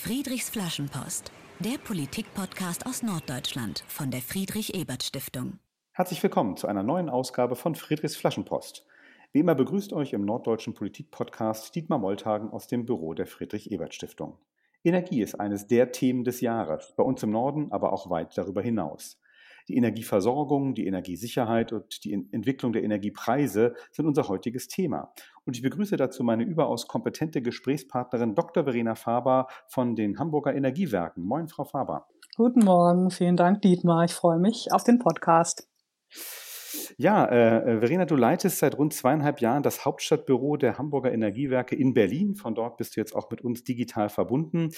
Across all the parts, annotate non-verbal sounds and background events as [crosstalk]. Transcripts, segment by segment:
Friedrichs Flaschenpost, der Politik-Podcast aus Norddeutschland von der Friedrich-Ebert-Stiftung. Herzlich willkommen zu einer neuen Ausgabe von Friedrichs Flaschenpost. Wie immer begrüßt euch im Norddeutschen Politik-Podcast Dietmar Molltagen aus dem Büro der Friedrich-Ebert-Stiftung. Energie ist eines der Themen des Jahres, bei uns im Norden, aber auch weit darüber hinaus. Die Energieversorgung, die Energiesicherheit und die Entwicklung der Energiepreise sind unser heutiges Thema. Und ich begrüße dazu meine überaus kompetente Gesprächspartnerin Dr. Verena Faber von den Hamburger Energiewerken. Moin, Frau Faber. Guten Morgen, vielen Dank, Dietmar. Ich freue mich auf den Podcast. Ja, äh, äh, Verena, du leitest seit rund zweieinhalb Jahren das Hauptstadtbüro der Hamburger Energiewerke in Berlin. Von dort bist du jetzt auch mit uns digital verbunden.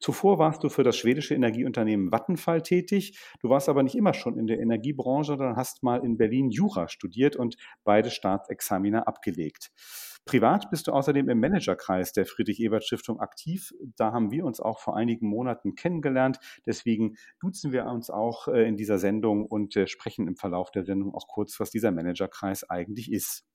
Zuvor warst du für das schwedische Energieunternehmen Vattenfall tätig. Du warst aber nicht immer schon in der Energiebranche, sondern hast mal in Berlin Jura studiert und beide Staatsexamina abgelegt. Privat bist du außerdem im Managerkreis der Friedrich-Ebert-Stiftung aktiv. Da haben wir uns auch vor einigen Monaten kennengelernt. Deswegen duzen wir uns auch äh, in dieser Sendung und äh, sprechen im Verlauf der Sendung auch kurz, was dieser Managerkreis eigentlich ist.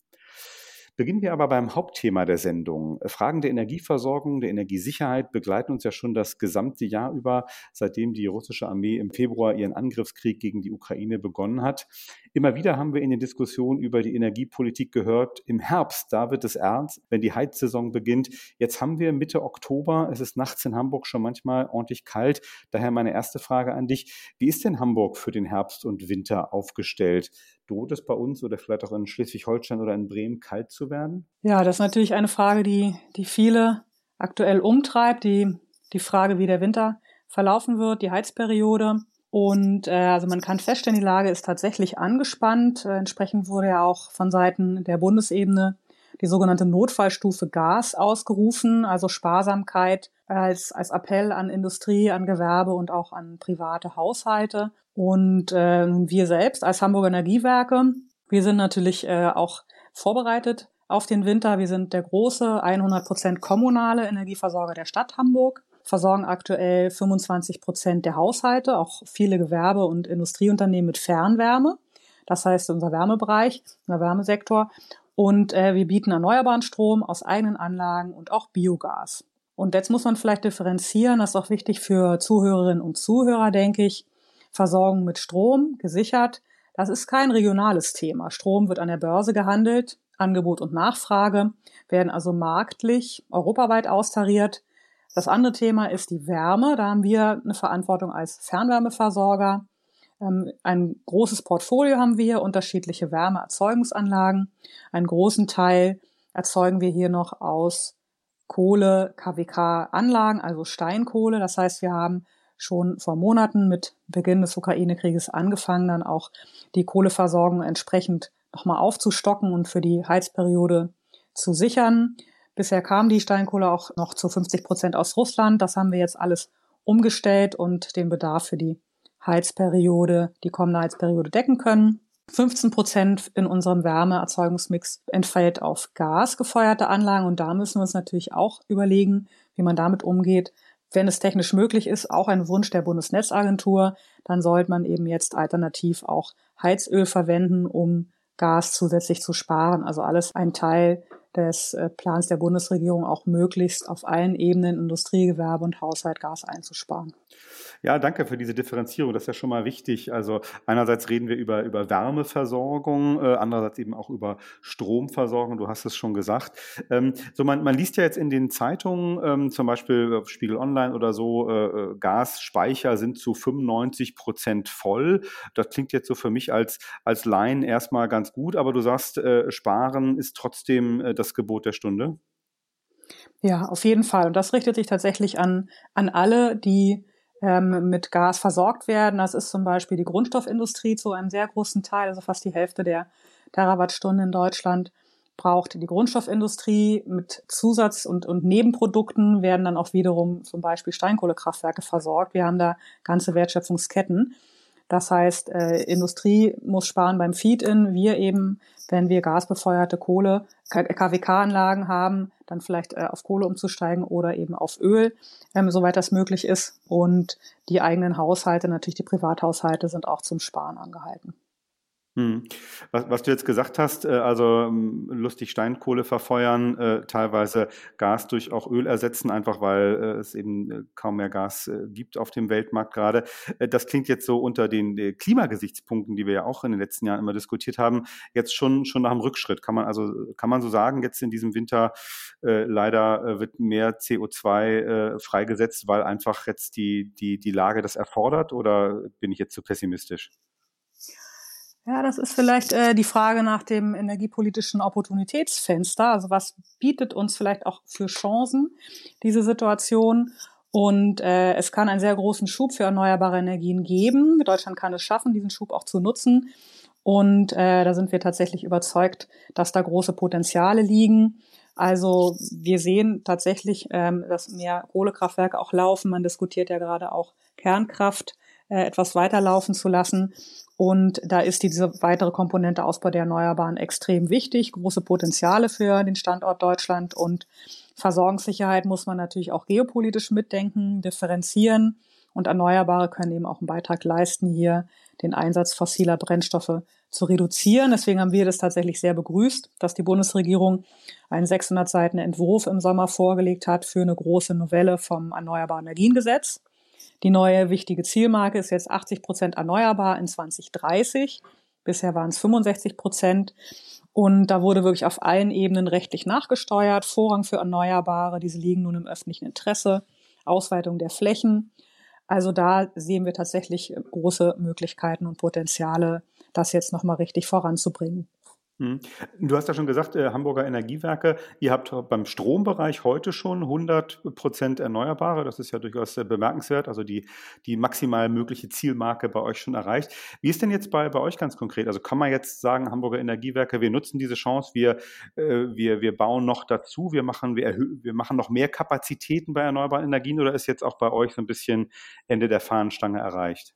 Beginnen wir aber beim Hauptthema der Sendung. Fragen der Energieversorgung, der Energiesicherheit begleiten uns ja schon das gesamte Jahr über, seitdem die russische Armee im Februar ihren Angriffskrieg gegen die Ukraine begonnen hat. Immer wieder haben wir in den Diskussionen über die Energiepolitik gehört, im Herbst, da wird es ernst, wenn die Heizsaison beginnt. Jetzt haben wir Mitte Oktober, es ist nachts in Hamburg schon manchmal ordentlich kalt. Daher meine erste Frage an dich. Wie ist denn Hamburg für den Herbst und Winter aufgestellt? Droht es bei uns oder vielleicht auch in Schleswig-Holstein oder in Bremen kalt zu werden? Ja, das ist natürlich eine Frage, die, die viele aktuell umtreibt. Die, die Frage, wie der Winter verlaufen wird, die Heizperiode. Und äh, also man kann feststellen, die Lage ist tatsächlich angespannt. Äh, entsprechend wurde ja auch von Seiten der Bundesebene die sogenannte Notfallstufe Gas ausgerufen, also Sparsamkeit als, als Appell an Industrie, an Gewerbe und auch an private Haushalte. Und äh, wir selbst als Hamburger Energiewerke, wir sind natürlich äh, auch vorbereitet auf den Winter. Wir sind der große 100 Prozent kommunale Energieversorger der Stadt Hamburg, versorgen aktuell 25 Prozent der Haushalte, auch viele Gewerbe- und Industrieunternehmen mit Fernwärme. Das heißt, unser Wärmebereich, unser Wärmesektor. Und äh, wir bieten erneuerbaren Strom aus eigenen Anlagen und auch Biogas. Und jetzt muss man vielleicht differenzieren, das ist auch wichtig für Zuhörerinnen und Zuhörer, denke ich. Versorgung mit Strom gesichert. Das ist kein regionales Thema. Strom wird an der Börse gehandelt. Angebot und Nachfrage werden also marktlich europaweit austariert. Das andere Thema ist die Wärme. Da haben wir eine Verantwortung als Fernwärmeversorger. Ähm, ein großes Portfolio haben wir, unterschiedliche Wärmeerzeugungsanlagen. Einen großen Teil erzeugen wir hier noch aus Kohle, KWK-Anlagen, also Steinkohle. Das heißt, wir haben schon vor Monaten mit Beginn des Ukraine-Krieges angefangen, dann auch die Kohleversorgung entsprechend nochmal aufzustocken und für die Heizperiode zu sichern. Bisher kam die Steinkohle auch noch zu 50 Prozent aus Russland. Das haben wir jetzt alles umgestellt und den Bedarf für die Heizperiode, die kommende Heizperiode decken können. 15 Prozent in unserem Wärmeerzeugungsmix entfällt auf gasgefeuerte Anlagen und da müssen wir uns natürlich auch überlegen, wie man damit umgeht, wenn es technisch möglich ist, auch ein Wunsch der Bundesnetzagentur, dann sollte man eben jetzt alternativ auch Heizöl verwenden, um Gas zusätzlich zu sparen. Also alles ein Teil des äh, Plans der Bundesregierung, auch möglichst auf allen Ebenen Industrie, Gewerbe und Haushalt Gas einzusparen. Ja, danke für diese Differenzierung. Das ist ja schon mal wichtig. Also einerseits reden wir über, über Wärmeversorgung, äh, andererseits eben auch über Stromversorgung. Du hast es schon gesagt. Ähm, so man, man liest ja jetzt in den Zeitungen, ähm, zum Beispiel auf Spiegel Online oder so, äh, äh Gasspeicher sind zu 95 Prozent voll. Das klingt jetzt so für mich als, als Laien erstmal ganz gut, aber du sagst, äh, sparen ist trotzdem äh, das Gebot der Stunde. Ja, auf jeden Fall. Und das richtet sich tatsächlich an, an alle, die ähm, mit Gas versorgt werden. Das ist zum Beispiel die Grundstoffindustrie zu einem sehr großen Teil, also fast die Hälfte der Terawattstunden in Deutschland braucht die Grundstoffindustrie mit Zusatz- und, und Nebenprodukten werden dann auch wiederum zum Beispiel Steinkohlekraftwerke versorgt. Wir haben da ganze Wertschöpfungsketten. Das heißt, äh, Industrie muss sparen beim Feed-in. Wir eben, wenn wir gasbefeuerte Kohle, KWK-Anlagen haben, dann vielleicht äh, auf Kohle umzusteigen oder eben auf Öl, ähm, soweit das möglich ist. Und die eigenen Haushalte, natürlich die Privathaushalte, sind auch zum Sparen angehalten. Hm. Was, was, du jetzt gesagt hast, äh, also ähm, lustig Steinkohle verfeuern, äh, teilweise Gas durch auch Öl ersetzen, einfach weil äh, es eben kaum mehr Gas gibt auf dem Weltmarkt gerade. Das klingt jetzt so unter den Klimagesichtspunkten, die wir ja auch in den letzten Jahren immer diskutiert haben, jetzt schon schon nach dem Rückschritt. Kann man also kann man so sagen, jetzt in diesem Winter leider wird mehr CO2 freigesetzt, weil einfach jetzt die die die Lage das erfordert, oder bin ich jetzt zu pessimistisch? Ja, das ist vielleicht äh, die Frage nach dem energiepolitischen Opportunitätsfenster. Also was bietet uns vielleicht auch für Chancen diese Situation? Und äh, es kann einen sehr großen Schub für erneuerbare Energien geben. Deutschland kann es schaffen, diesen Schub auch zu nutzen. Und äh, da sind wir tatsächlich überzeugt, dass da große Potenziale liegen. Also wir sehen tatsächlich, ähm, dass mehr Kohlekraftwerke auch laufen. Man diskutiert ja gerade auch Kernkraft äh, etwas weiterlaufen zu lassen. Und da ist diese weitere Komponente Ausbau der Erneuerbaren extrem wichtig. Große Potenziale für den Standort Deutschland und Versorgungssicherheit muss man natürlich auch geopolitisch mitdenken, differenzieren. Und Erneuerbare können eben auch einen Beitrag leisten, hier den Einsatz fossiler Brennstoffe zu reduzieren. Deswegen haben wir das tatsächlich sehr begrüßt, dass die Bundesregierung einen 600 Seiten Entwurf im Sommer vorgelegt hat für eine große Novelle vom Erneuerbaren Energiengesetz. Die neue wichtige Zielmarke ist jetzt 80 Prozent erneuerbar in 2030. Bisher waren es 65 Prozent. Und da wurde wirklich auf allen Ebenen rechtlich nachgesteuert. Vorrang für Erneuerbare, diese liegen nun im öffentlichen Interesse. Ausweitung der Flächen. Also da sehen wir tatsächlich große Möglichkeiten und Potenziale, das jetzt nochmal richtig voranzubringen. Mhm. Du hast ja schon gesagt, äh, Hamburger Energiewerke, ihr habt beim Strombereich heute schon 100 Prozent Erneuerbare. Das ist ja durchaus äh, bemerkenswert, also die, die maximal mögliche Zielmarke bei euch schon erreicht. Wie ist denn jetzt bei, bei euch ganz konkret? Also kann man jetzt sagen, Hamburger Energiewerke, wir nutzen diese Chance, wir, äh, wir, wir bauen noch dazu, wir machen, wir, wir machen noch mehr Kapazitäten bei erneuerbaren Energien oder ist jetzt auch bei euch so ein bisschen Ende der Fahnenstange erreicht?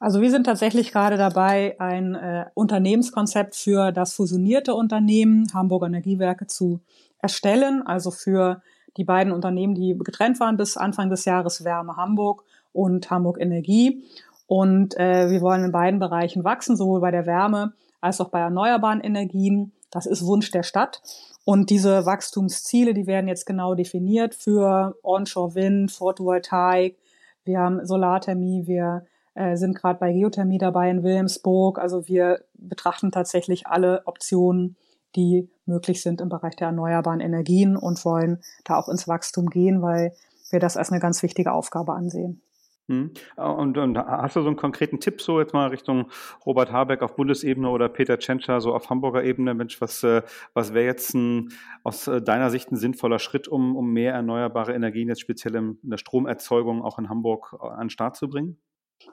Also wir sind tatsächlich gerade dabei, ein äh, Unternehmenskonzept für das fusionierte Unternehmen Hamburger Energiewerke zu erstellen. Also für die beiden Unternehmen, die getrennt waren bis Anfang des Jahres, Wärme Hamburg und Hamburg Energie. Und äh, wir wollen in beiden Bereichen wachsen, sowohl bei der Wärme als auch bei erneuerbaren Energien. Das ist Wunsch der Stadt. Und diese Wachstumsziele, die werden jetzt genau definiert für Onshore Wind, Photovoltaik. Wir haben Solarthermie, wir äh, sind gerade bei Geothermie dabei in Wilhelmsburg. Also wir betrachten tatsächlich alle Optionen, die möglich sind im Bereich der erneuerbaren Energien und wollen da auch ins Wachstum gehen, weil wir das als eine ganz wichtige Aufgabe ansehen. Hm. Und, und, hast du so einen konkreten Tipp so jetzt mal Richtung Robert Habeck auf Bundesebene oder Peter Tschentscher so auf Hamburger Ebene? Mensch, was, äh, was wäre jetzt ein, aus äh, deiner Sicht ein sinnvoller Schritt, um, um mehr erneuerbare Energien jetzt speziell in der Stromerzeugung auch in Hamburg an den Start zu bringen?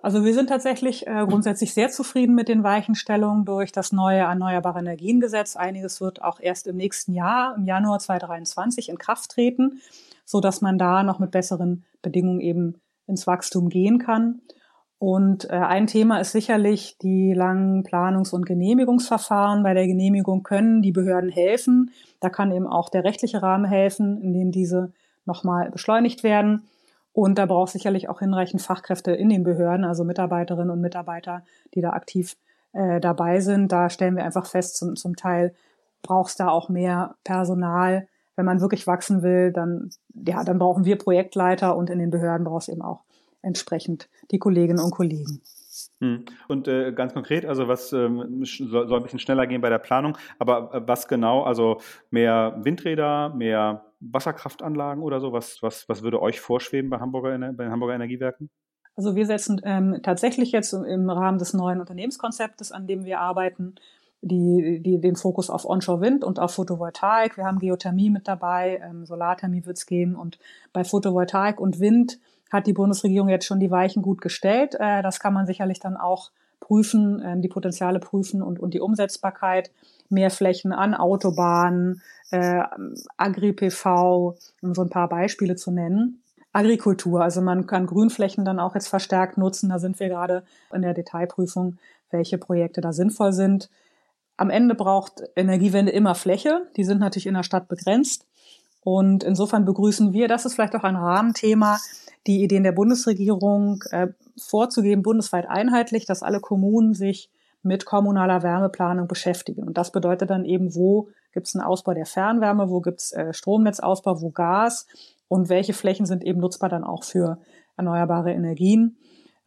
Also wir sind tatsächlich äh, grundsätzlich sehr zufrieden mit den Weichenstellungen durch das neue Erneuerbare Energiengesetz. Einiges wird auch erst im nächsten Jahr, im Januar 2023, in Kraft treten, so dass man da noch mit besseren Bedingungen eben ins Wachstum gehen kann. Und äh, ein Thema ist sicherlich die langen Planungs- und Genehmigungsverfahren. Bei der Genehmigung können die Behörden helfen. Da kann eben auch der rechtliche Rahmen helfen, indem diese nochmal beschleunigt werden. Und da braucht sicherlich auch hinreichend Fachkräfte in den Behörden, also Mitarbeiterinnen und Mitarbeiter, die da aktiv äh, dabei sind. Da stellen wir einfach fest, zum, zum Teil braucht es da auch mehr Personal. Wenn man wirklich wachsen will, dann, ja, dann brauchen wir Projektleiter und in den Behörden braucht es eben auch entsprechend die Kolleginnen und Kollegen. Hm. Und äh, ganz konkret, also was ähm, soll, soll, ein bisschen schneller gehen bei der Planung, aber äh, was genau, also mehr Windräder, mehr Wasserkraftanlagen oder so, was, was, was würde euch vorschweben bei Hamburger, bei den Hamburger Energiewerken? Also wir setzen ähm, tatsächlich jetzt im Rahmen des neuen Unternehmenskonzeptes, an dem wir arbeiten, die, die, den Fokus auf Onshore-Wind und auf Photovoltaik. Wir haben Geothermie mit dabei, ähm, Solarthermie wird es geben und bei Photovoltaik und Wind hat die Bundesregierung jetzt schon die Weichen gut gestellt. Äh, das kann man sicherlich dann auch prüfen, äh, die Potenziale prüfen und, und die Umsetzbarkeit. Mehr Flächen an Autobahnen, äh, Agri-PV, um so ein paar Beispiele zu nennen. Agrikultur, also man kann Grünflächen dann auch jetzt verstärkt nutzen. Da sind wir gerade in der Detailprüfung, welche Projekte da sinnvoll sind. Am Ende braucht Energiewende immer Fläche. Die sind natürlich in der Stadt begrenzt. Und insofern begrüßen wir, das ist vielleicht auch ein Rahmenthema, die Ideen der Bundesregierung äh, vorzugeben, bundesweit einheitlich, dass alle Kommunen sich mit kommunaler Wärmeplanung beschäftigen. Und das bedeutet dann eben, wo gibt es einen Ausbau der Fernwärme, wo gibt es äh, Stromnetzausbau, wo Gas und welche Flächen sind eben nutzbar dann auch für erneuerbare Energien.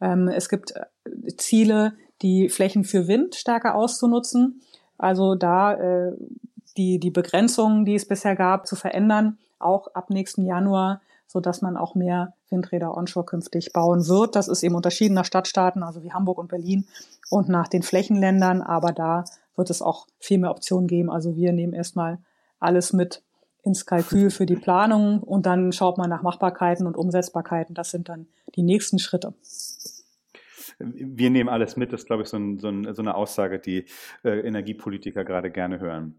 Ähm, es gibt äh, Ziele, die Flächen für Wind stärker auszunutzen. Also da äh, die, die Begrenzungen, die es bisher gab, zu verändern, auch ab nächsten Januar, so dass man auch mehr Windräder onshore künftig bauen wird. Das ist eben unterschieden nach Stadtstaaten, also wie Hamburg und Berlin und nach den Flächenländern. Aber da wird es auch viel mehr Optionen geben. Also wir nehmen erstmal alles mit ins Kalkül für die Planung und dann schaut man nach Machbarkeiten und Umsetzbarkeiten. Das sind dann die nächsten Schritte wir nehmen alles mit, das ist, glaube ich, so, ein, so, ein, so eine Aussage, die äh, Energiepolitiker gerade gerne hören.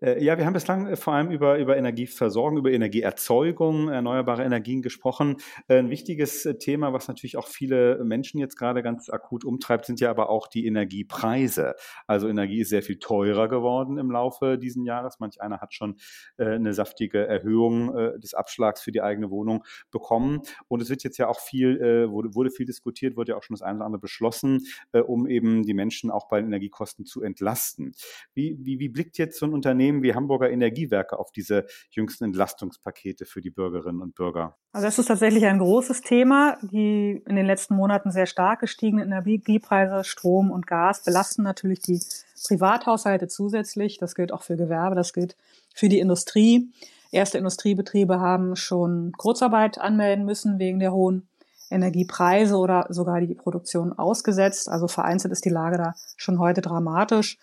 Äh, ja, wir haben bislang äh, vor allem über, über Energieversorgung, über Energieerzeugung, erneuerbare Energien gesprochen. Äh, ein wichtiges Thema, was natürlich auch viele Menschen jetzt gerade ganz akut umtreibt, sind ja aber auch die Energiepreise. Also Energie ist sehr viel teurer geworden im Laufe dieses Jahres. Manch einer hat schon eine saftige Erhöhung des Abschlags für die eigene Wohnung bekommen. Und es wird jetzt ja auch viel, wurde, wurde viel diskutiert, wurde ja auch schon das eine oder andere beschlossen, um eben die Menschen auch bei den Energiekosten zu entlasten. Wie, wie, wie blickt jetzt so ein Unternehmen Unternehmen wie Hamburger Energiewerke auf diese jüngsten Entlastungspakete für die Bürgerinnen und Bürger? Also das ist tatsächlich ein großes Thema. Die in den letzten Monaten sehr stark gestiegenen Energiepreise, Strom und Gas belasten natürlich die Privathaushalte zusätzlich. Das gilt auch für Gewerbe, das gilt für die Industrie. Erste Industriebetriebe haben schon Kurzarbeit anmelden müssen wegen der hohen Energiepreise oder sogar die Produktion ausgesetzt. Also vereinzelt ist die Lage da schon heute dramatisch.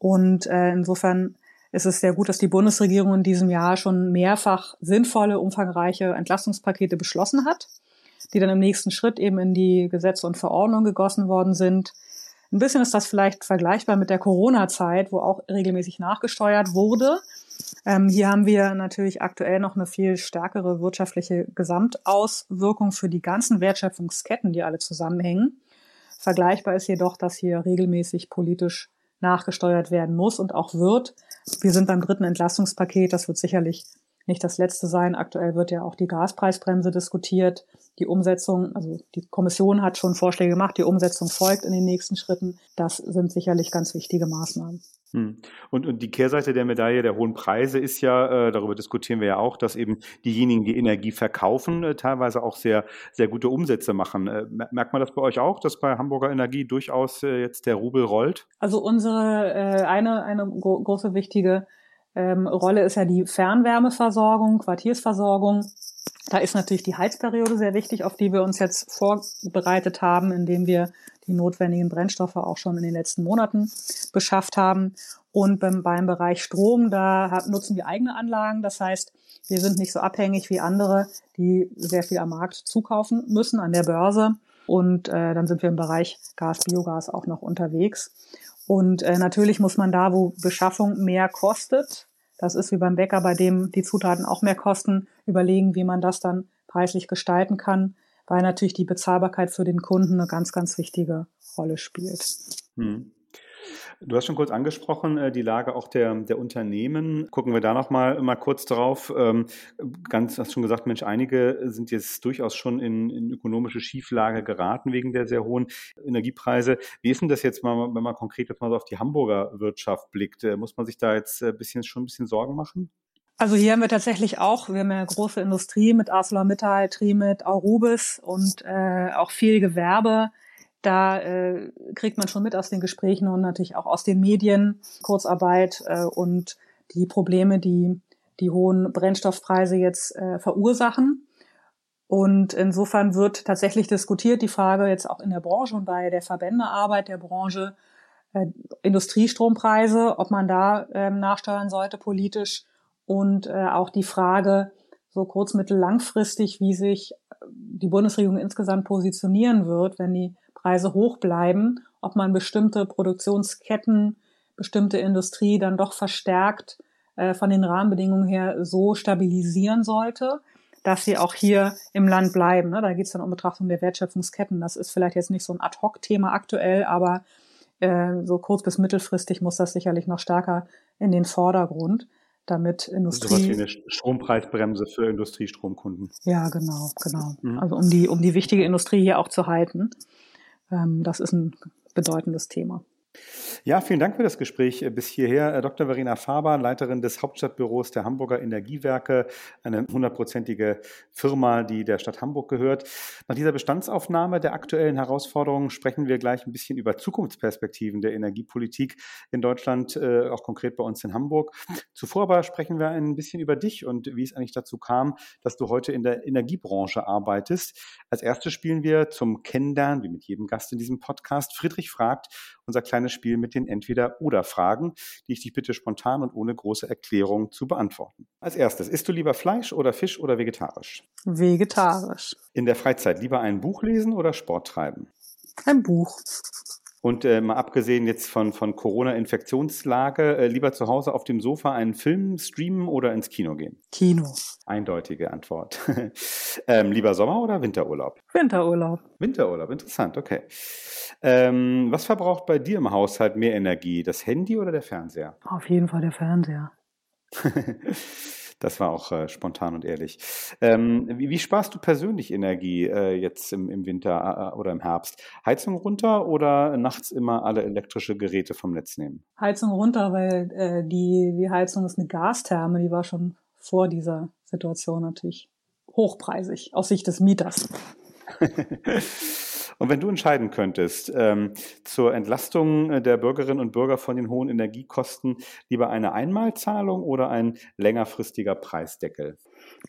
Und äh, insofern es ist sehr gut, dass die Bundesregierung in diesem Jahr schon mehrfach sinnvolle, umfangreiche Entlastungspakete beschlossen hat, die dann im nächsten Schritt eben in die Gesetze und Verordnungen gegossen worden sind. Ein bisschen ist das vielleicht vergleichbar mit der Corona-Zeit, wo auch regelmäßig nachgesteuert wurde. Ähm, hier haben wir natürlich aktuell noch eine viel stärkere wirtschaftliche Gesamtauswirkung für die ganzen Wertschöpfungsketten, die alle zusammenhängen. Vergleichbar ist jedoch, dass hier regelmäßig politisch nachgesteuert werden muss und auch wird. Wir sind beim dritten Entlastungspaket. Das wird sicherlich nicht das letzte sein. Aktuell wird ja auch die Gaspreisbremse diskutiert. Die Umsetzung, also die Kommission hat schon Vorschläge gemacht, die Umsetzung folgt in den nächsten Schritten. Das sind sicherlich ganz wichtige Maßnahmen. Hm. Und, und die Kehrseite der Medaille der hohen Preise ist ja, äh, darüber diskutieren wir ja auch, dass eben diejenigen, die Energie verkaufen, äh, teilweise auch sehr, sehr gute Umsätze machen. Äh, merkt man das bei euch auch, dass bei Hamburger Energie durchaus äh, jetzt der Rubel rollt? Also unsere äh, eine, eine gro große wichtige ähm, Rolle ist ja die Fernwärmeversorgung, Quartiersversorgung. Da ist natürlich die Heizperiode sehr wichtig, auf die wir uns jetzt vorbereitet haben, indem wir die notwendigen Brennstoffe auch schon in den letzten Monaten beschafft haben. Und beim, beim Bereich Strom, da nutzen wir eigene Anlagen. Das heißt, wir sind nicht so abhängig wie andere, die sehr viel am Markt zukaufen müssen an der Börse. Und äh, dann sind wir im Bereich Gas, Biogas auch noch unterwegs. Und äh, natürlich muss man da, wo Beschaffung mehr kostet, das ist wie beim Bäcker, bei dem die Zutaten auch mehr kosten, überlegen, wie man das dann preislich gestalten kann, weil natürlich die Bezahlbarkeit für den Kunden eine ganz, ganz wichtige Rolle spielt. Hm. Du hast schon kurz angesprochen, äh, die Lage auch der, der Unternehmen. Gucken wir da noch mal, mal kurz drauf. Ähm, ganz, hast schon gesagt, Mensch, einige sind jetzt durchaus schon in, in ökonomische Schieflage geraten wegen der sehr hohen Energiepreise. Wie ist denn das jetzt mal, wenn man konkret jetzt mal so auf die Hamburger Wirtschaft blickt? Äh, muss man sich da jetzt ein äh, bisschen, schon ein bisschen Sorgen machen? Also hier haben wir tatsächlich auch, wir haben ja große Industrie mit ArcelorMittal, Trimit, Aurubis und äh, auch viel Gewerbe da äh, kriegt man schon mit aus den Gesprächen und natürlich auch aus den Medien Kurzarbeit äh, und die Probleme, die die hohen Brennstoffpreise jetzt äh, verursachen. Und insofern wird tatsächlich diskutiert die Frage jetzt auch in der Branche und bei der Verbändearbeit der Branche äh, Industriestrompreise, ob man da äh, nachsteuern sollte politisch und äh, auch die Frage so kurz-, mittel-, langfristig, wie sich die Bundesregierung insgesamt positionieren wird, wenn die Preise hoch bleiben, ob man bestimmte Produktionsketten, bestimmte Industrie dann doch verstärkt äh, von den Rahmenbedingungen her so stabilisieren sollte, dass sie auch hier im Land bleiben. Ne? Da geht es dann um Betrachtung der Wertschöpfungsketten. Das ist vielleicht jetzt nicht so ein Ad-Hoc-Thema aktuell, aber äh, so kurz- bis mittelfristig muss das sicherlich noch stärker in den Vordergrund damit Industrie. So was wie eine Strompreisbremse für Industriestromkunden. Ja, genau, genau. Mhm. Also um die, um die wichtige Industrie hier auch zu halten. Ähm, das ist ein bedeutendes Thema. Ja, vielen Dank für das Gespräch äh, bis hierher. Äh, Dr. Verena Faber, Leiterin des Hauptstadtbüros der Hamburger Energiewerke, eine hundertprozentige Firma, die der Stadt Hamburg gehört. Nach dieser Bestandsaufnahme der aktuellen Herausforderungen sprechen wir gleich ein bisschen über Zukunftsperspektiven der Energiepolitik in Deutschland, äh, auch konkret bei uns in Hamburg. Zuvor aber sprechen wir ein bisschen über dich und wie es eigentlich dazu kam, dass du heute in der Energiebranche arbeitest. Als erstes spielen wir zum Kennenlernen, wie mit jedem Gast in diesem Podcast, Friedrich fragt, unser kleines Spiel mit den Entweder-Oder-Fragen, die ich dich bitte spontan und ohne große Erklärung zu beantworten. Als erstes, isst du lieber Fleisch oder Fisch oder vegetarisch? Vegetarisch. In der Freizeit lieber ein Buch lesen oder Sport treiben? Ein Buch. Und äh, mal abgesehen jetzt von, von Corona-Infektionslage, äh, lieber zu Hause auf dem Sofa einen Film streamen oder ins Kino gehen? Kino. Eindeutige Antwort. [laughs] ähm, lieber Sommer- oder Winterurlaub? Winterurlaub. Winterurlaub, interessant, okay. Ähm, was verbraucht bei dir im Haushalt mehr Energie, das Handy oder der Fernseher? Auf jeden Fall der Fernseher. [laughs] Das war auch äh, spontan und ehrlich. Ähm, wie, wie, sparst du persönlich Energie äh, jetzt im, im Winter äh, oder im Herbst? Heizung runter oder nachts immer alle elektrische Geräte vom Netz nehmen? Heizung runter, weil äh, die, die Heizung ist eine Gastherme, die war schon vor dieser Situation natürlich hochpreisig aus Sicht des Mieters. [laughs] Und wenn du entscheiden könntest, ähm, zur Entlastung äh, der Bürgerinnen und Bürger von den hohen Energiekosten lieber eine Einmalzahlung oder ein längerfristiger Preisdeckel?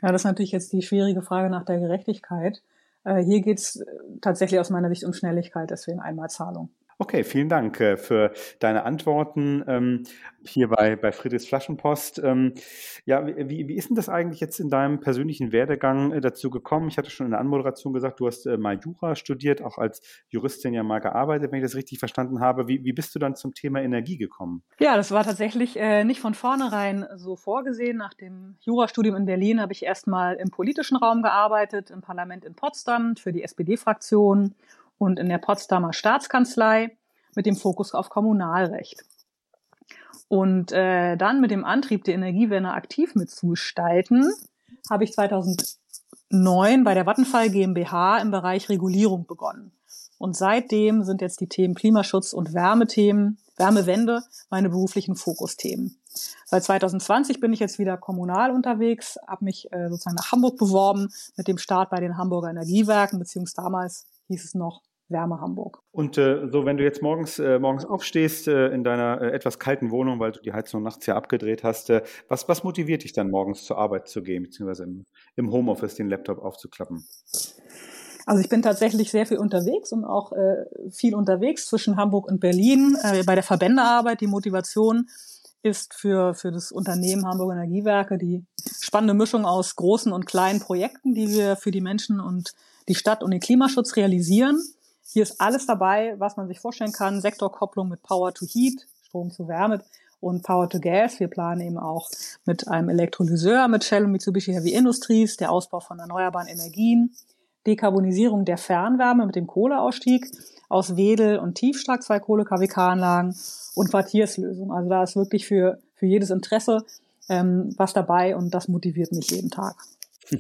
Ja, das ist natürlich jetzt die schwierige Frage nach der Gerechtigkeit. Äh, hier geht es äh, tatsächlich aus meiner Sicht um Schnelligkeit, deswegen Einmalzahlung. Okay, vielen Dank äh, für deine Antworten ähm, hier bei, bei Friedrichs Flaschenpost. Ähm, ja, wie, wie ist denn das eigentlich jetzt in deinem persönlichen Werdegang äh, dazu gekommen? Ich hatte schon in der Anmoderation gesagt, du hast äh, mal Jura studiert, auch als Juristin ja mal gearbeitet, wenn ich das richtig verstanden habe. Wie, wie bist du dann zum Thema Energie gekommen? Ja, das war tatsächlich nicht von vornherein so vorgesehen. Nach dem Jurastudium in Berlin habe ich erstmal im politischen Raum gearbeitet, im Parlament in Potsdam für die SPD-Fraktion und in der Potsdamer Staatskanzlei mit dem Fokus auf Kommunalrecht. Und äh, dann mit dem Antrieb, die Energiewende aktiv mitzugestalten, habe ich 2009 bei der Vattenfall GmbH im Bereich Regulierung begonnen. Und seitdem sind jetzt die Themen Klimaschutz und Wärmethemen, Wärmewende meine beruflichen Fokusthemen. Seit 2020 bin ich jetzt wieder kommunal unterwegs, habe mich äh, sozusagen nach Hamburg beworben mit dem Start bei den Hamburger Energiewerken, beziehungsweise damals hieß es noch Wärme Hamburg. Und äh, so, wenn du jetzt morgens, äh, morgens aufstehst äh, in deiner äh, etwas kalten Wohnung, weil du die Heizung nachts ja abgedreht hast, äh, was, was motiviert dich dann morgens zur Arbeit zu gehen, beziehungsweise im, im Homeoffice den Laptop aufzuklappen? Also ich bin tatsächlich sehr viel unterwegs und auch äh, viel unterwegs zwischen Hamburg und Berlin äh, bei der Verbändearbeit. Die Motivation ist für, für das Unternehmen Hamburg Energiewerke die spannende Mischung aus großen und kleinen Projekten, die wir für die Menschen und die Stadt und den Klimaschutz realisieren. Hier ist alles dabei, was man sich vorstellen kann. Sektorkopplung mit Power to Heat, Strom zu Wärme und Power to Gas. Wir planen eben auch mit einem Elektrolyseur mit Shell und Mitsubishi Heavy Industries, der Ausbau von erneuerbaren Energien, Dekarbonisierung der Fernwärme mit dem Kohleausstieg aus Wedel und Tiefschlag, zwei Kohle-KWK-Anlagen und Quartierslösung. Also da ist wirklich für, für jedes Interesse ähm, was dabei und das motiviert mich jeden Tag. [laughs]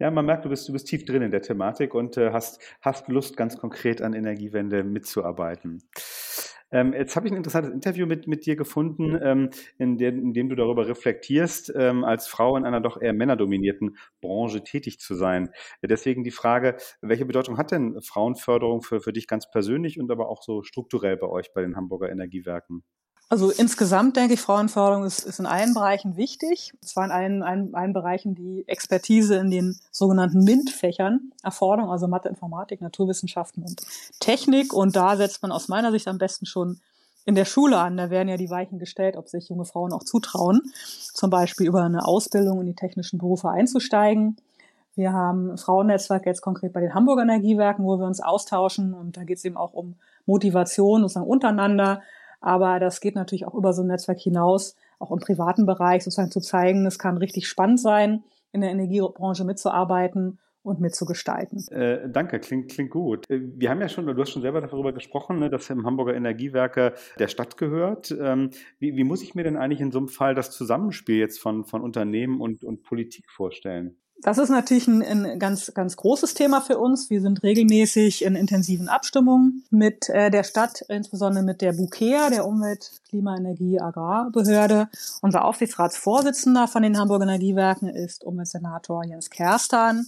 Ja, man merkt, du bist, du bist tief drin in der Thematik und äh, hast, hast Lust, ganz konkret an Energiewende mitzuarbeiten. Ähm, jetzt habe ich ein interessantes Interview mit, mit dir gefunden, ähm, in, der, in dem du darüber reflektierst, ähm, als Frau in einer doch eher männerdominierten Branche tätig zu sein. Deswegen die Frage, welche Bedeutung hat denn Frauenförderung für, für dich ganz persönlich und aber auch so strukturell bei euch bei den Hamburger Energiewerken? Also insgesamt denke ich, Frauenförderung ist, ist in allen Bereichen wichtig. Zwar in allen, allen, allen Bereichen, die Expertise in den sogenannten MINT-Fächern erfordern, also Mathe, Informatik, Naturwissenschaften und Technik. Und da setzt man aus meiner Sicht am besten schon in der Schule an. Da werden ja die Weichen gestellt, ob sich junge Frauen auch zutrauen, zum Beispiel über eine Ausbildung in die technischen Berufe einzusteigen. Wir haben ein Frauennetzwerk jetzt konkret bei den Hamburger Energiewerken, wo wir uns austauschen. Und da geht es eben auch um Motivation sozusagen untereinander, aber das geht natürlich auch über so ein Netzwerk hinaus, auch im privaten Bereich sozusagen zu zeigen, es kann richtig spannend sein, in der Energiebranche mitzuarbeiten und mitzugestalten. Äh, danke, klingt, klingt gut. Äh, wir haben ja schon, du hast schon selber darüber gesprochen, ne, dass im Hamburger Energiewerke der Stadt gehört. Ähm, wie, wie muss ich mir denn eigentlich in so einem Fall das Zusammenspiel jetzt von, von Unternehmen und, und Politik vorstellen? Das ist natürlich ein, ein, ganz, ganz großes Thema für uns. Wir sind regelmäßig in intensiven Abstimmungen mit äh, der Stadt, insbesondere mit der BUKEA, der Umwelt-, Klima-, Energie-, Agrarbehörde. Unser Aufsichtsratsvorsitzender von den Hamburger Energiewerken ist Umweltsenator Jens Kerstan.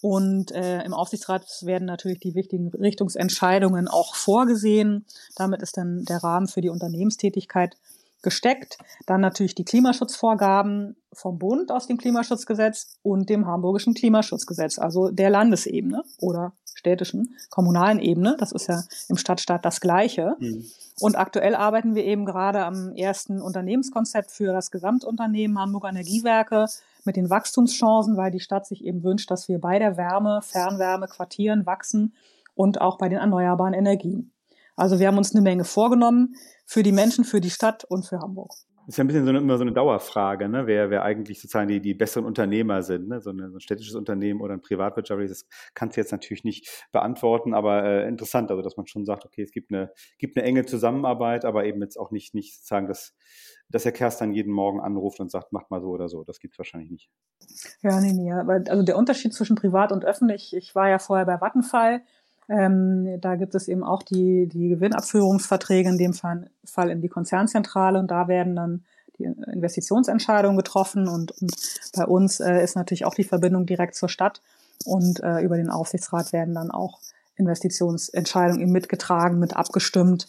Und äh, im Aufsichtsrat werden natürlich die wichtigen Richtungsentscheidungen auch vorgesehen. Damit ist dann der Rahmen für die Unternehmenstätigkeit gesteckt. Dann natürlich die Klimaschutzvorgaben vom Bund aus dem Klimaschutzgesetz und dem Hamburgischen Klimaschutzgesetz, also der Landesebene oder städtischen, kommunalen Ebene. Das ist ja im Stadtstaat das Gleiche. Mhm. Und aktuell arbeiten wir eben gerade am ersten Unternehmenskonzept für das Gesamtunternehmen Hamburger Energiewerke mit den Wachstumschancen, weil die Stadt sich eben wünscht, dass wir bei der Wärme, Fernwärme, Quartieren wachsen und auch bei den erneuerbaren Energien. Also wir haben uns eine Menge vorgenommen für die Menschen, für die Stadt und für Hamburg. Das ist ja ein bisschen so eine, immer so eine Dauerfrage, ne? wer, wer eigentlich sozusagen die, die besseren Unternehmer sind. Ne? So, eine, so ein städtisches Unternehmen oder ein privatwirtschaftliches, das kannst du jetzt natürlich nicht beantworten, aber äh, interessant, also dass man schon sagt, okay, es gibt eine, gibt eine enge Zusammenarbeit, aber eben jetzt auch nicht, nicht sozusagen, dass, dass Herr Kerst dann jeden Morgen anruft und sagt, macht mal so oder so. Das gibt es wahrscheinlich nicht. Ja, nee, nee. Also der Unterschied zwischen privat und öffentlich, ich war ja vorher bei Vattenfall, ähm, da gibt es eben auch die, die Gewinnabführungsverträge, in dem Fall, Fall in die Konzernzentrale. Und da werden dann die Investitionsentscheidungen getroffen. Und, und bei uns äh, ist natürlich auch die Verbindung direkt zur Stadt. Und äh, über den Aufsichtsrat werden dann auch Investitionsentscheidungen eben mitgetragen, mit abgestimmt.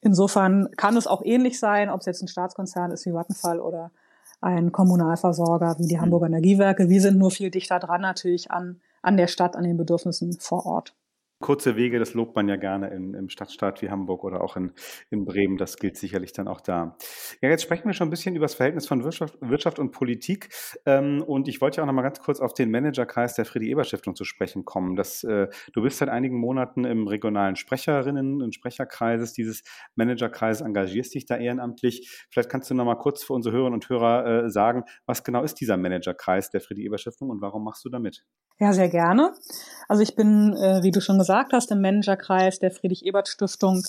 Insofern kann es auch ähnlich sein, ob es jetzt ein Staatskonzern ist wie Vattenfall oder ein Kommunalversorger wie die Hamburger Energiewerke. Wir sind nur viel dichter dran natürlich an, an der Stadt, an den Bedürfnissen vor Ort kurze Wege, das lobt man ja gerne in, im Stadtstaat wie Hamburg oder auch in, in Bremen. Das gilt sicherlich dann auch da. Ja, jetzt sprechen wir schon ein bisschen über das Verhältnis von Wirtschaft, Wirtschaft und Politik. Ähm, und ich wollte ja auch noch mal ganz kurz auf den Managerkreis der Friedrich-Ebert-Stiftung zu sprechen kommen. Das, äh, du bist seit einigen Monaten im regionalen Sprecherinnen- und Sprecherkreises dieses Managerkreises, engagierst dich da ehrenamtlich. Vielleicht kannst du noch mal kurz für unsere Hörerinnen und Hörer äh, sagen, was genau ist dieser Managerkreis der Friedrich-Ebert-Stiftung und warum machst du da mit? Ja, sehr gerne. Also ich bin, äh, wie du schon gesagt hast, im Managerkreis der Friedrich-Ebert-Stiftung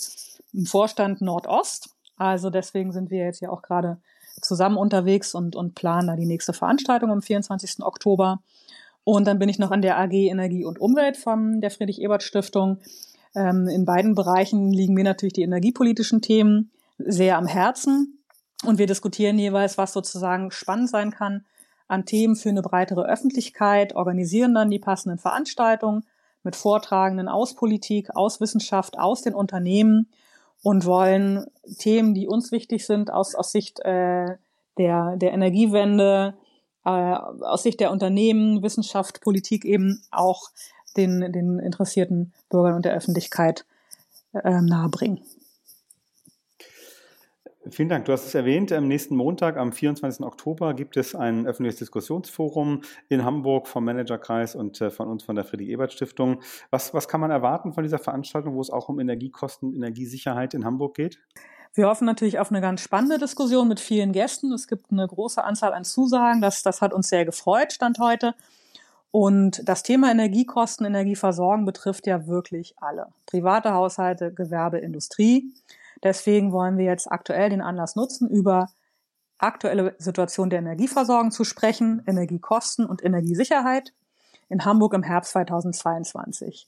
im Vorstand Nordost. Also deswegen sind wir jetzt ja auch gerade zusammen unterwegs und, und planen da die nächste Veranstaltung am 24. Oktober. Und dann bin ich noch an der AG Energie und Umwelt von der Friedrich-Ebert-Stiftung. Ähm, in beiden Bereichen liegen mir natürlich die energiepolitischen Themen sehr am Herzen. Und wir diskutieren jeweils, was sozusagen spannend sein kann an Themen für eine breitere Öffentlichkeit, organisieren dann die passenden Veranstaltungen mit Vortragenden aus Politik, aus Wissenschaft, aus den Unternehmen und wollen Themen, die uns wichtig sind, aus, aus Sicht äh, der, der Energiewende, äh, aus Sicht der Unternehmen, Wissenschaft, Politik eben auch den, den interessierten Bürgern und der Öffentlichkeit äh, nahebringen. Vielen Dank. Du hast es erwähnt. Am nächsten Montag, am 24. Oktober, gibt es ein öffentliches Diskussionsforum in Hamburg vom Managerkreis und äh, von uns von der Friedrich-Ebert-Stiftung. Was, was kann man erwarten von dieser Veranstaltung, wo es auch um Energiekosten, Energiesicherheit in Hamburg geht? Wir hoffen natürlich auf eine ganz spannende Diskussion mit vielen Gästen. Es gibt eine große Anzahl an Zusagen. Das, das hat uns sehr gefreut, Stand heute. Und das Thema Energiekosten, Energieversorgung betrifft ja wirklich alle. Private Haushalte, Gewerbe, Industrie. Deswegen wollen wir jetzt aktuell den Anlass nutzen, über aktuelle Situation der Energieversorgung zu sprechen, Energiekosten und Energiesicherheit in Hamburg im Herbst 2022.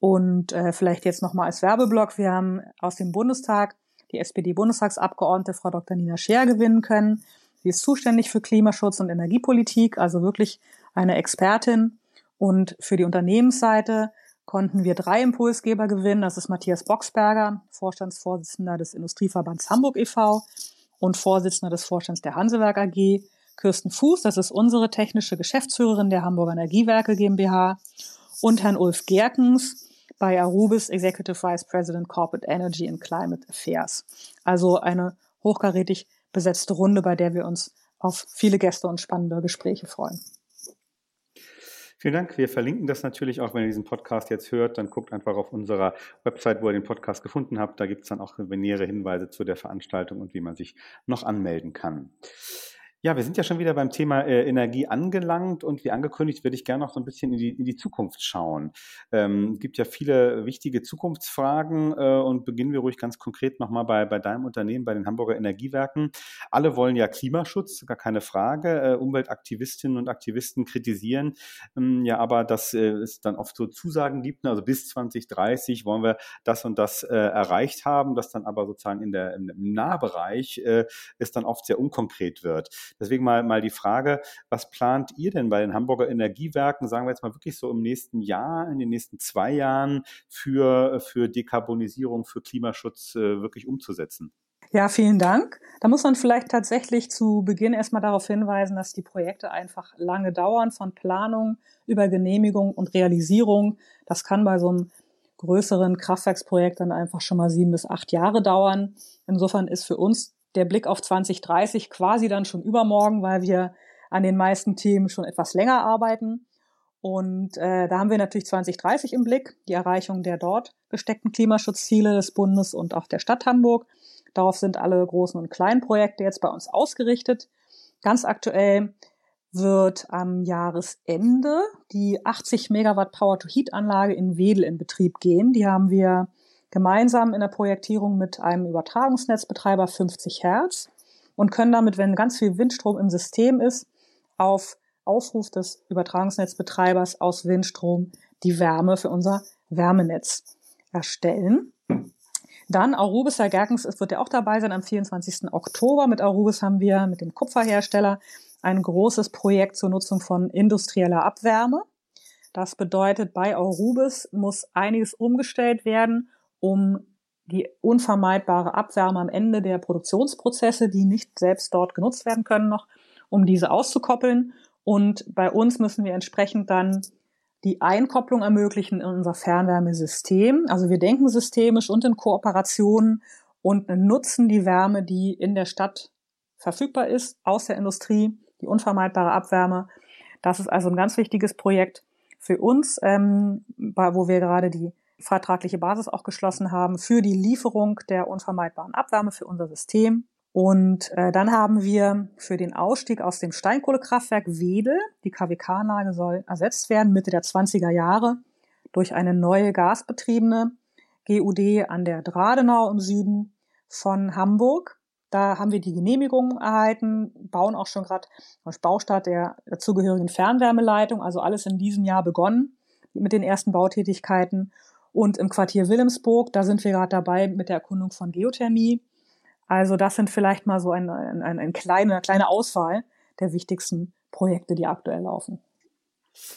Und äh, vielleicht jetzt nochmal als Werbeblock, wir haben aus dem Bundestag die SPD-Bundestagsabgeordnete Frau Dr. Nina Scheer gewinnen können. Sie ist zuständig für Klimaschutz und Energiepolitik, also wirklich eine Expertin. Und für die Unternehmensseite konnten wir drei Impulsgeber gewinnen. Das ist Matthias Boxberger, Vorstandsvorsitzender des Industrieverbands Hamburg e.V. und Vorsitzender des Vorstands der Hansewerk AG. Kirsten Fuß, das ist unsere technische Geschäftsführerin der Hamburger Energiewerke GmbH. Und Herrn Ulf Gerkens bei Arubis, Executive Vice President Corporate Energy and Climate Affairs. Also eine hochkarätig besetzte Runde, bei der wir uns auf viele Gäste und spannende Gespräche freuen. Vielen Dank. Wir verlinken das natürlich auch, wenn ihr diesen Podcast jetzt hört, dann guckt einfach auf unserer Website, wo ihr den Podcast gefunden habt. Da gibt es dann auch nähere Hinweise zu der Veranstaltung und wie man sich noch anmelden kann. Ja, wir sind ja schon wieder beim Thema äh, Energie angelangt und wie angekündigt würde ich gerne noch so ein bisschen in die, in die Zukunft schauen. Ähm, es gibt ja viele wichtige Zukunftsfragen äh, und beginnen wir ruhig ganz konkret nochmal bei, bei deinem Unternehmen, bei den Hamburger Energiewerken. Alle wollen ja Klimaschutz, gar keine Frage. Äh, Umweltaktivistinnen und Aktivisten kritisieren ähm, ja aber, dass äh, es dann oft so Zusagen gibt, ne, also bis 2030 wollen wir das und das äh, erreicht haben, dass dann aber sozusagen in der, im Nahbereich äh, es dann oft sehr unkonkret wird. Deswegen mal, mal die Frage, was plant ihr denn bei den Hamburger Energiewerken, sagen wir jetzt mal wirklich so im nächsten Jahr, in den nächsten zwei Jahren für, für Dekarbonisierung, für Klimaschutz äh, wirklich umzusetzen? Ja, vielen Dank. Da muss man vielleicht tatsächlich zu Beginn erstmal darauf hinweisen, dass die Projekte einfach lange dauern, von Planung über Genehmigung und Realisierung. Das kann bei so einem größeren Kraftwerksprojekt dann einfach schon mal sieben bis acht Jahre dauern. Insofern ist für uns der Blick auf 2030 quasi dann schon übermorgen, weil wir an den meisten Themen schon etwas länger arbeiten. Und äh, da haben wir natürlich 2030 im Blick, die Erreichung der dort gesteckten Klimaschutzziele des Bundes und auch der Stadt Hamburg. Darauf sind alle großen und kleinen Projekte jetzt bei uns ausgerichtet. Ganz aktuell wird am Jahresende die 80 Megawatt Power-to-Heat-Anlage in Wedel in Betrieb gehen. Die haben wir gemeinsam in der Projektierung mit einem Übertragungsnetzbetreiber 50 Hertz und können damit, wenn ganz viel Windstrom im System ist, auf Aufruf des Übertragungsnetzbetreibers aus Windstrom die Wärme für unser Wärmenetz erstellen. Dann Arubis Herr Gerkens wird ja auch dabei sein am 24. Oktober. Mit Arubis haben wir mit dem Kupferhersteller ein großes Projekt zur Nutzung von industrieller Abwärme. Das bedeutet, bei Arubis muss einiges umgestellt werden, um die unvermeidbare Abwärme am Ende der Produktionsprozesse, die nicht selbst dort genutzt werden können, noch, um diese auszukoppeln. Und bei uns müssen wir entsprechend dann die Einkopplung ermöglichen in unser Fernwärmesystem. Also wir denken systemisch und in Kooperation und nutzen die Wärme, die in der Stadt verfügbar ist, aus der Industrie, die unvermeidbare Abwärme. Das ist also ein ganz wichtiges Projekt für uns, ähm, wo wir gerade die vertragliche Basis auch geschlossen haben für die Lieferung der unvermeidbaren Abwärme für unser System. Und äh, dann haben wir für den Ausstieg aus dem Steinkohlekraftwerk Wedel, die KWK-Anlage soll ersetzt werden, Mitte der 20er Jahre, durch eine neue gasbetriebene GUD an der Dradenau im Süden von Hamburg. Da haben wir die Genehmigung erhalten, bauen auch schon gerade Baustart der dazugehörigen Fernwärmeleitung, also alles in diesem Jahr begonnen mit den ersten Bautätigkeiten. Und im Quartier Wilhelmsburg, da sind wir gerade dabei mit der Erkundung von Geothermie. Also das sind vielleicht mal so ein, ein, ein, ein kleine, kleine Auswahl der wichtigsten Projekte, die aktuell laufen.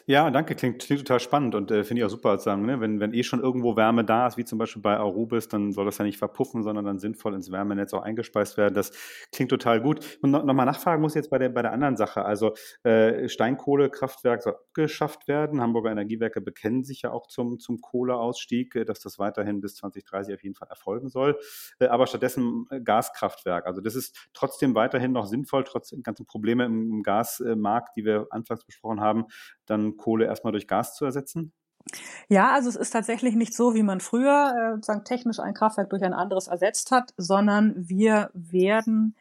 Ja, danke, klingt, klingt total spannend und äh, finde ich auch super sagen, ne? wenn, wenn eh schon irgendwo Wärme da ist, wie zum Beispiel bei Arubis, dann soll das ja nicht verpuffen, sondern dann sinnvoll ins Wärmenetz auch eingespeist werden. Das klingt total gut. Und noch, noch mal nachfragen muss ich jetzt bei der, bei der anderen Sache. Also äh, Steinkohlekraftwerk soll abgeschafft werden. Hamburger Energiewerke bekennen sich ja auch zum, zum Kohleausstieg, äh, dass das weiterhin bis 2030 auf jeden Fall erfolgen soll. Äh, aber stattdessen äh, Gaskraftwerk. Also das ist trotzdem weiterhin noch sinnvoll, trotz ganzen Probleme im, im Gasmarkt, die wir anfangs besprochen haben dann Kohle erstmal durch Gas zu ersetzen? Ja, also es ist tatsächlich nicht so, wie man früher äh, sozusagen technisch ein Kraftwerk durch ein anderes ersetzt hat, sondern wir werden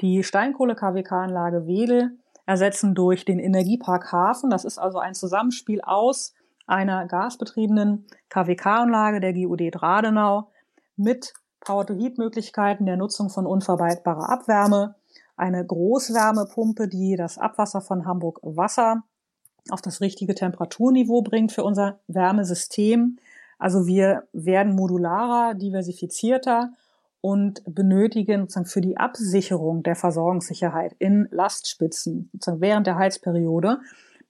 die Steinkohle-KWK-Anlage Wedel ersetzen durch den Energiepark Hafen. Das ist also ein Zusammenspiel aus einer gasbetriebenen KWK-Anlage der GUD Dradenau mit Power-to-Heat-Möglichkeiten der Nutzung von unvermeidbarer Abwärme, eine Großwärmepumpe, die das Abwasser von Hamburg Wasser auf das richtige Temperaturniveau bringt für unser Wärmesystem. Also wir werden modularer, diversifizierter und benötigen sozusagen für die Absicherung der Versorgungssicherheit in Lastspitzen, sozusagen während der Heizperiode,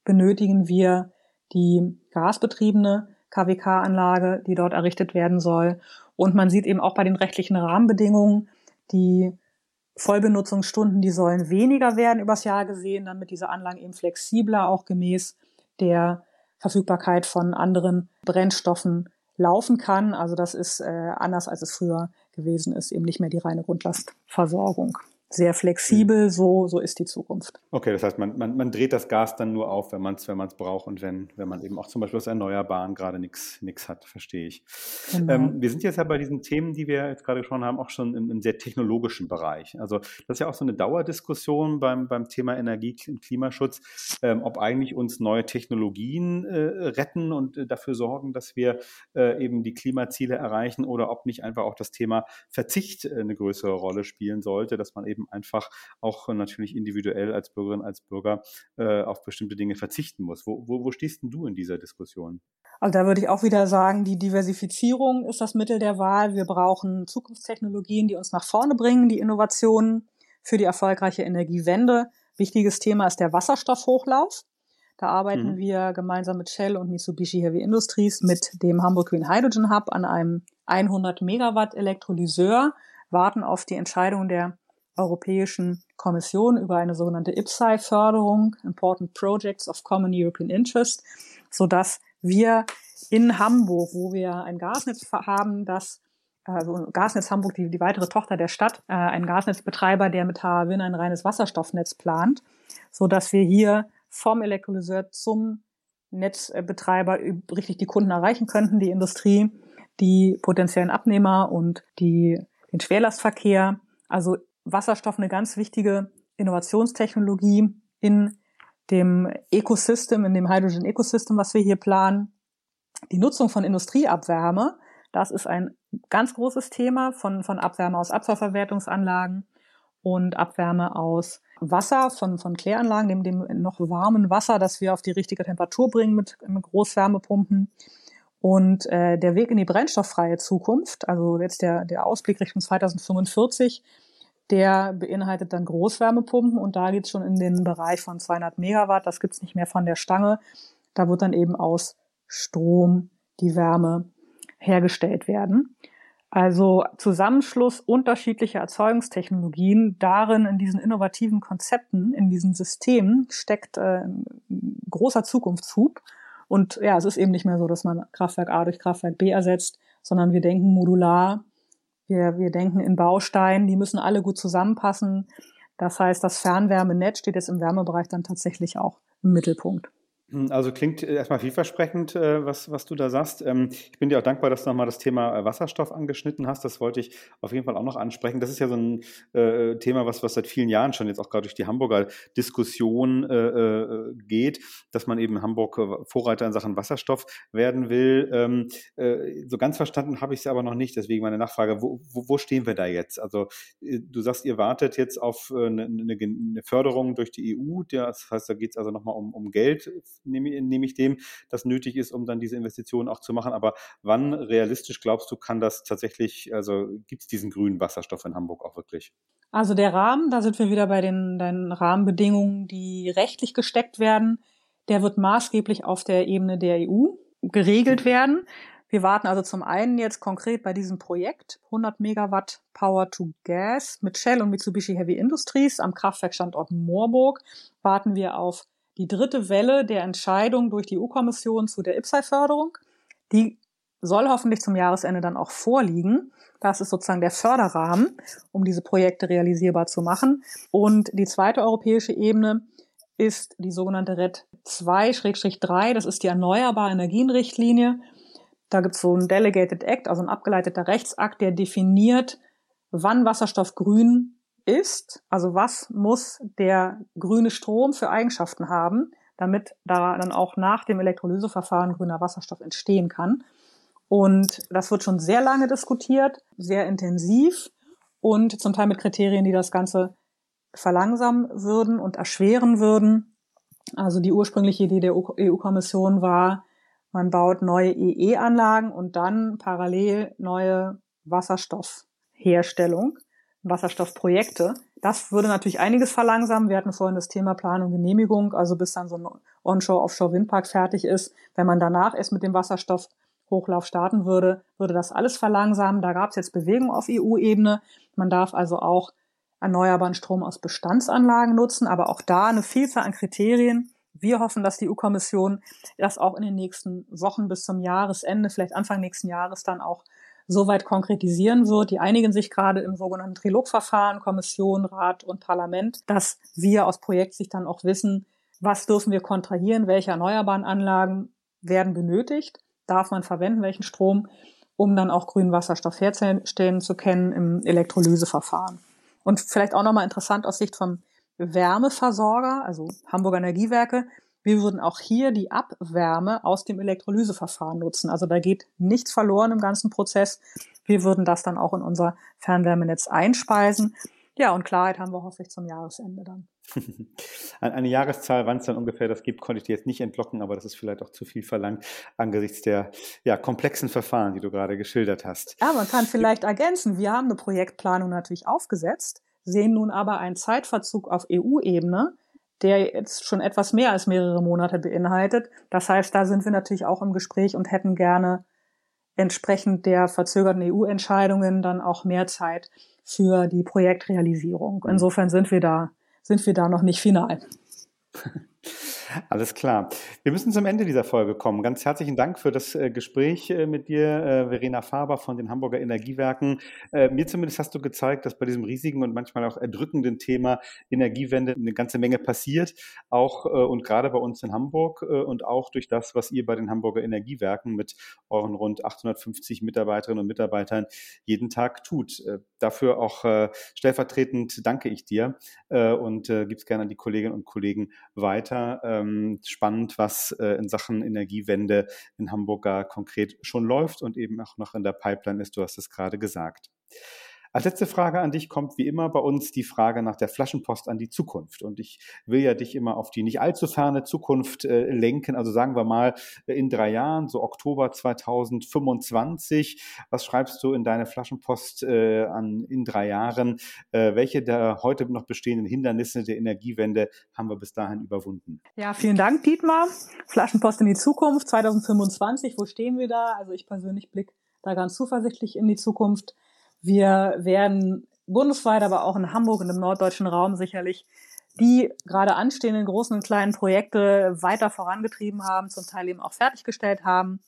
benötigen wir die gasbetriebene KWK-Anlage, die dort errichtet werden soll. Und man sieht eben auch bei den rechtlichen Rahmenbedingungen, die Vollbenutzungsstunden, die sollen weniger werden übers Jahr gesehen, damit diese Anlagen eben flexibler auch gemäß der Verfügbarkeit von anderen Brennstoffen laufen kann. Also das ist äh, anders als es früher gewesen ist, eben nicht mehr die reine Grundlastversorgung. Sehr flexibel, mhm. so, so ist die Zukunft. Okay, das heißt, man, man, man dreht das Gas dann nur auf, wenn man es wenn braucht und wenn, wenn man eben auch zum Beispiel aus Erneuerbaren gerade nichts hat, verstehe ich. Genau. Ähm, wir sind jetzt ja bei diesen Themen, die wir jetzt gerade gesprochen haben, auch schon im, im, sehr technologischen Bereich. Also das ist ja auch so eine Dauerdiskussion beim, beim Thema Energie und Klimaschutz, ähm, ob eigentlich uns neue Technologien äh, retten und äh, dafür sorgen, dass wir äh, eben die Klimaziele erreichen oder ob nicht einfach auch das Thema Verzicht äh, eine größere Rolle spielen sollte, dass man eben eben einfach auch natürlich individuell als Bürgerin, als Bürger äh, auf bestimmte Dinge verzichten muss. Wo, wo, wo stehst denn du in dieser Diskussion? Also da würde ich auch wieder sagen, die Diversifizierung ist das Mittel der Wahl. Wir brauchen Zukunftstechnologien, die uns nach vorne bringen, die Innovationen für die erfolgreiche Energiewende. Wichtiges Thema ist der Wasserstoffhochlauf. Da arbeiten mhm. wir gemeinsam mit Shell und Mitsubishi Heavy Industries mit dem Hamburg Green Hydrogen Hub an einem 100 Megawatt Elektrolyseur, warten auf die Entscheidung der Europäischen Kommission über eine sogenannte IPSAI-Förderung, Important Projects of Common European Interest, so dass wir in Hamburg, wo wir ein Gasnetz haben, das also Gasnetz Hamburg, die, die weitere Tochter der Stadt, äh, ein Gasnetzbetreiber, der mit HWin ein reines Wasserstoffnetz plant, so dass wir hier vom Elektrolyseur zum Netzbetreiber richtig die Kunden erreichen könnten, die Industrie, die potenziellen Abnehmer und die, den Schwerlastverkehr. Also Wasserstoff eine ganz wichtige Innovationstechnologie in dem Ecosystem, in dem Hydrogen Ecosystem, was wir hier planen. Die Nutzung von Industrieabwärme, das ist ein ganz großes Thema von, von Abwärme aus Abfallverwertungsanlagen und Abwärme aus Wasser von, von Kläranlagen, dem, dem noch warmen Wasser, das wir auf die richtige Temperatur bringen mit, mit Großwärmepumpen. Und äh, der Weg in die brennstofffreie Zukunft, also jetzt der, der Ausblick Richtung 2045, der beinhaltet dann Großwärmepumpen und da geht's schon in den Bereich von 200 Megawatt. Das gibt's nicht mehr von der Stange. Da wird dann eben aus Strom die Wärme hergestellt werden. Also Zusammenschluss unterschiedlicher Erzeugungstechnologien, darin in diesen innovativen Konzepten, in diesen Systemen steckt äh, großer Zukunftshub. Und ja, es ist eben nicht mehr so, dass man Kraftwerk A durch Kraftwerk B ersetzt, sondern wir denken modular wir, wir denken in Bausteinen, die müssen alle gut zusammenpassen. Das heißt, das Fernwärmenetz steht jetzt im Wärmebereich dann tatsächlich auch im Mittelpunkt. Hm, also klingt erstmal vielversprechend, äh, was, was du da sagst. Ähm, ich bin dir auch dankbar, dass du nochmal das Thema äh, Wasserstoff angeschnitten hast. Das wollte ich auf jeden Fall auch noch ansprechen. Das ist ja so ein äh, Thema, was, was seit vielen Jahren schon jetzt auch gerade durch die Hamburger Diskussion äh, geht, dass man eben Hamburg Vorreiter in Sachen Wasserstoff werden will. Ähm, äh, so ganz verstanden habe ich es aber noch nicht. Deswegen meine Nachfrage, wo, wo, stehen wir da jetzt? Also du sagst, ihr wartet jetzt auf eine, eine, eine Förderung durch die EU. Das heißt, da geht es also nochmal um, um Geld nehme, nehme ich dem, das nötig ist, um dann diese Investitionen auch zu machen. Aber wann realistisch glaubst du, kann das tatsächlich, also gibt es diesen grünen Wasserstoff in Hamburg auch wirklich? Also der Rahmen, da sind wir wieder bei den, den Rahmenbedingungen, die rechtlich gesteckt werden. Der wird maßgeblich auf der Ebene der EU geregelt werden. Wir warten also zum einen jetzt konkret bei diesem Projekt 100 Megawatt Power to Gas mit Shell und Mitsubishi Heavy Industries am Kraftwerkstandort Moorburg warten wir auf die dritte Welle der Entscheidung durch die EU-Kommission zu der IPSAI-Förderung. Die soll hoffentlich zum Jahresende dann auch vorliegen. Das ist sozusagen der Förderrahmen, um diese Projekte realisierbar zu machen. Und die zweite europäische Ebene ist die sogenannte RED 2-3. Das ist die Erneuerbare Energienrichtlinie. Da gibt es so einen Delegated Act, also ein abgeleiteter Rechtsakt, der definiert, wann Wasserstoff grün ist, also was muss der grüne Strom für Eigenschaften haben, damit da dann auch nach dem Elektrolyseverfahren grüner Wasserstoff entstehen kann. Und das wird schon sehr lange diskutiert, sehr intensiv und zum Teil mit Kriterien, die das Ganze verlangsamen würden und erschweren würden. Also die ursprüngliche Idee der EU-Kommission war, man baut neue EE-Anlagen und dann parallel neue Wasserstoffherstellung. Wasserstoffprojekte. Das würde natürlich einiges verlangsamen. Wir hatten vorhin das Thema Planung, Genehmigung, also bis dann so ein Onshore-Offshore-Windpark fertig ist. Wenn man danach erst mit dem Wasserstoffhochlauf starten würde, würde das alles verlangsamen. Da gab es jetzt Bewegung auf EU-Ebene. Man darf also auch erneuerbaren Strom aus Bestandsanlagen nutzen, aber auch da eine Vielzahl an Kriterien. Wir hoffen, dass die EU-Kommission das auch in den nächsten Wochen bis zum Jahresende, vielleicht Anfang nächsten Jahres dann auch soweit konkretisieren wird. Die einigen sich gerade im sogenannten Trilogverfahren, Kommission, Rat und Parlament, dass wir aus Projektsicht dann auch wissen, was dürfen wir kontrahieren, welche erneuerbaren Anlagen werden benötigt, darf man verwenden, welchen Strom, um dann auch grünen Wasserstoff herstellen zu können im Elektrolyseverfahren. Und vielleicht auch nochmal interessant aus Sicht vom Wärmeversorger, also Hamburger Energiewerke, wir würden auch hier die Abwärme aus dem Elektrolyseverfahren nutzen. Also da geht nichts verloren im ganzen Prozess. Wir würden das dann auch in unser Fernwärmenetz einspeisen. Ja, und Klarheit haben wir hoffentlich zum Jahresende dann. [laughs] Eine Jahreszahl, wann es dann ungefähr das gibt, konnte ich dir jetzt nicht entlocken, aber das ist vielleicht auch zu viel verlangt angesichts der ja, komplexen Verfahren, die du gerade geschildert hast. Ja, man kann vielleicht ergänzen, wir haben eine Projektplanung natürlich aufgesetzt, sehen nun aber einen Zeitverzug auf EU-Ebene, der jetzt schon etwas mehr als mehrere Monate beinhaltet. Das heißt, da sind wir natürlich auch im Gespräch und hätten gerne entsprechend der verzögerten EU-Entscheidungen dann auch mehr Zeit für die Projektrealisierung. Mhm. Insofern sind wir da, sind wir da noch nicht final. [laughs] Alles klar. Wir müssen zum Ende dieser Folge kommen. Ganz herzlichen Dank für das äh, Gespräch äh, mit dir, äh, Verena Faber von den Hamburger Energiewerken. Mir zumindest hast du gezeigt, dass bei diesem riesigen und manchmal auch erdrückenden Thema Energiewende eine ganze Menge passiert, auch und gerade bei uns in Hamburg und auch durch das, was ihr bei den Hamburger Energiewerken mit euren rund 850 Mitarbeiterinnen und Mitarbeitern jeden Tag tut. Dafür auch stellvertretend danke ich dir und gebe es gerne an die Kolleginnen und Kollegen weiter ähm, spannend, was äh, in Sachen Energiewende in Hamburg gar konkret schon läuft und eben auch noch in der Pipeline ist. Du hast es gerade gesagt. Als letzte Frage an dich kommt wie immer bei uns die Frage nach der Flaschenpost an die Zukunft. Und ich will ja dich immer auf die nicht allzu ferne Zukunft äh, lenken. Also sagen wir mal äh, in drei Jahren, so Oktober 2025. Was schreibst du in deine Flaschenpost äh, an in drei Jahren? Äh, welche der heute noch bestehenden Hindernisse der Energiewende haben wir bis dahin überwunden? Ja, vielen Dank, Dietmar. Flaschenpost in die Zukunft 2025. Wo stehen wir da? Also ich persönlich blicke da ganz zuversichtlich in die Zukunft. Wir werden bundesweit, aber auch in Hamburg und im norddeutschen Raum sicherlich die gerade anstehenden großen und kleinen Projekte weiter vorangetrieben haben, zum Teil eben auch fertiggestellt haben.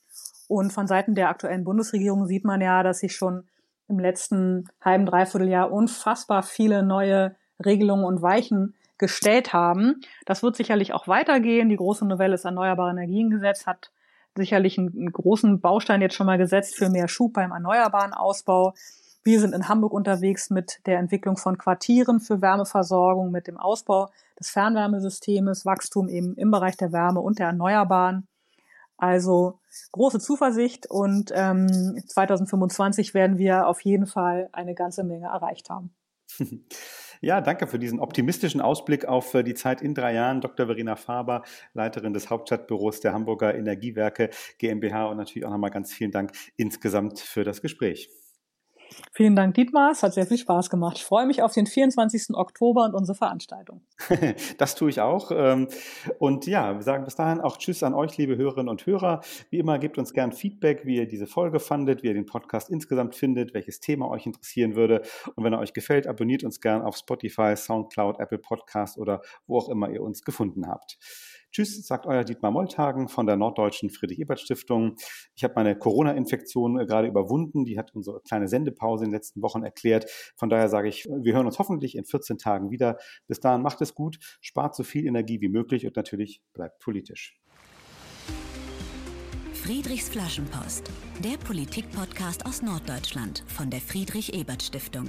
Und von Seiten der aktuellen Bundesregierung sieht man ja, dass sich schon im letzten halben, dreiviertel Jahr unfassbar viele neue Regelungen und Weichen gestellt haben. Das wird sicherlich auch weitergehen. Die große Novelle des Erneuerbare Energiengesetz hat sicherlich einen großen Baustein jetzt schon mal gesetzt für mehr Schub beim erneuerbaren Ausbau. Wir sind in Hamburg unterwegs mit der Entwicklung von Quartieren für Wärmeversorgung, mit dem Ausbau des Fernwärmesystems, Wachstum eben im Bereich der Wärme und der Erneuerbaren. Also große Zuversicht und ähm, 2025 werden wir auf jeden Fall eine ganze Menge erreicht haben. [laughs] Ja, danke für diesen optimistischen Ausblick auf äh, die Zeit in drei Jahren. Dr. Verena Faber, Leiterin des Hauptstadtbüros der Hamburger Energiewerke GmbH und natürlich auch nochmal ganz vielen Dank insgesamt für das Gespräch. Vielen Dank, Dietmar. Es hat sehr viel Spaß gemacht. Ich freue mich auf den 24. Oktober und unsere Veranstaltung. [laughs] das tue ich auch. Ähm, und ja, wir sagen bis dahin auch Tschüss an euch, liebe Hörerinnen und Hörer. Wie immer, gebt uns gern Feedback, wie ihr diese Folge fandet, wie ihr den Podcast insgesamt findet, welches Thema euch interessieren würde. Und wenn er euch gefällt, abonniert uns gern auf Spotify, Soundcloud, Apple Podcast oder wo auch immer ihr uns gefunden habt. Tschüss, sagt euer Dietmar Molthagen von der Norddeutschen Friedrich-Ebert-Stiftung. Ich habe meine Corona-Infektion äh, gerade überwunden. Die hat unsere kleine Sendepause in den letzten Wochen erklärt. Von daher sage ich, wir hören uns hoffentlich in 14 Tagen wieder. Bis dahin macht es gut, spart so viel Energie wie möglich und natürlich bleibt politisch. Friedrichs Flaschenpost, der Politik-Podcast aus Norddeutschland von der Friedrich-Ebert-Stiftung.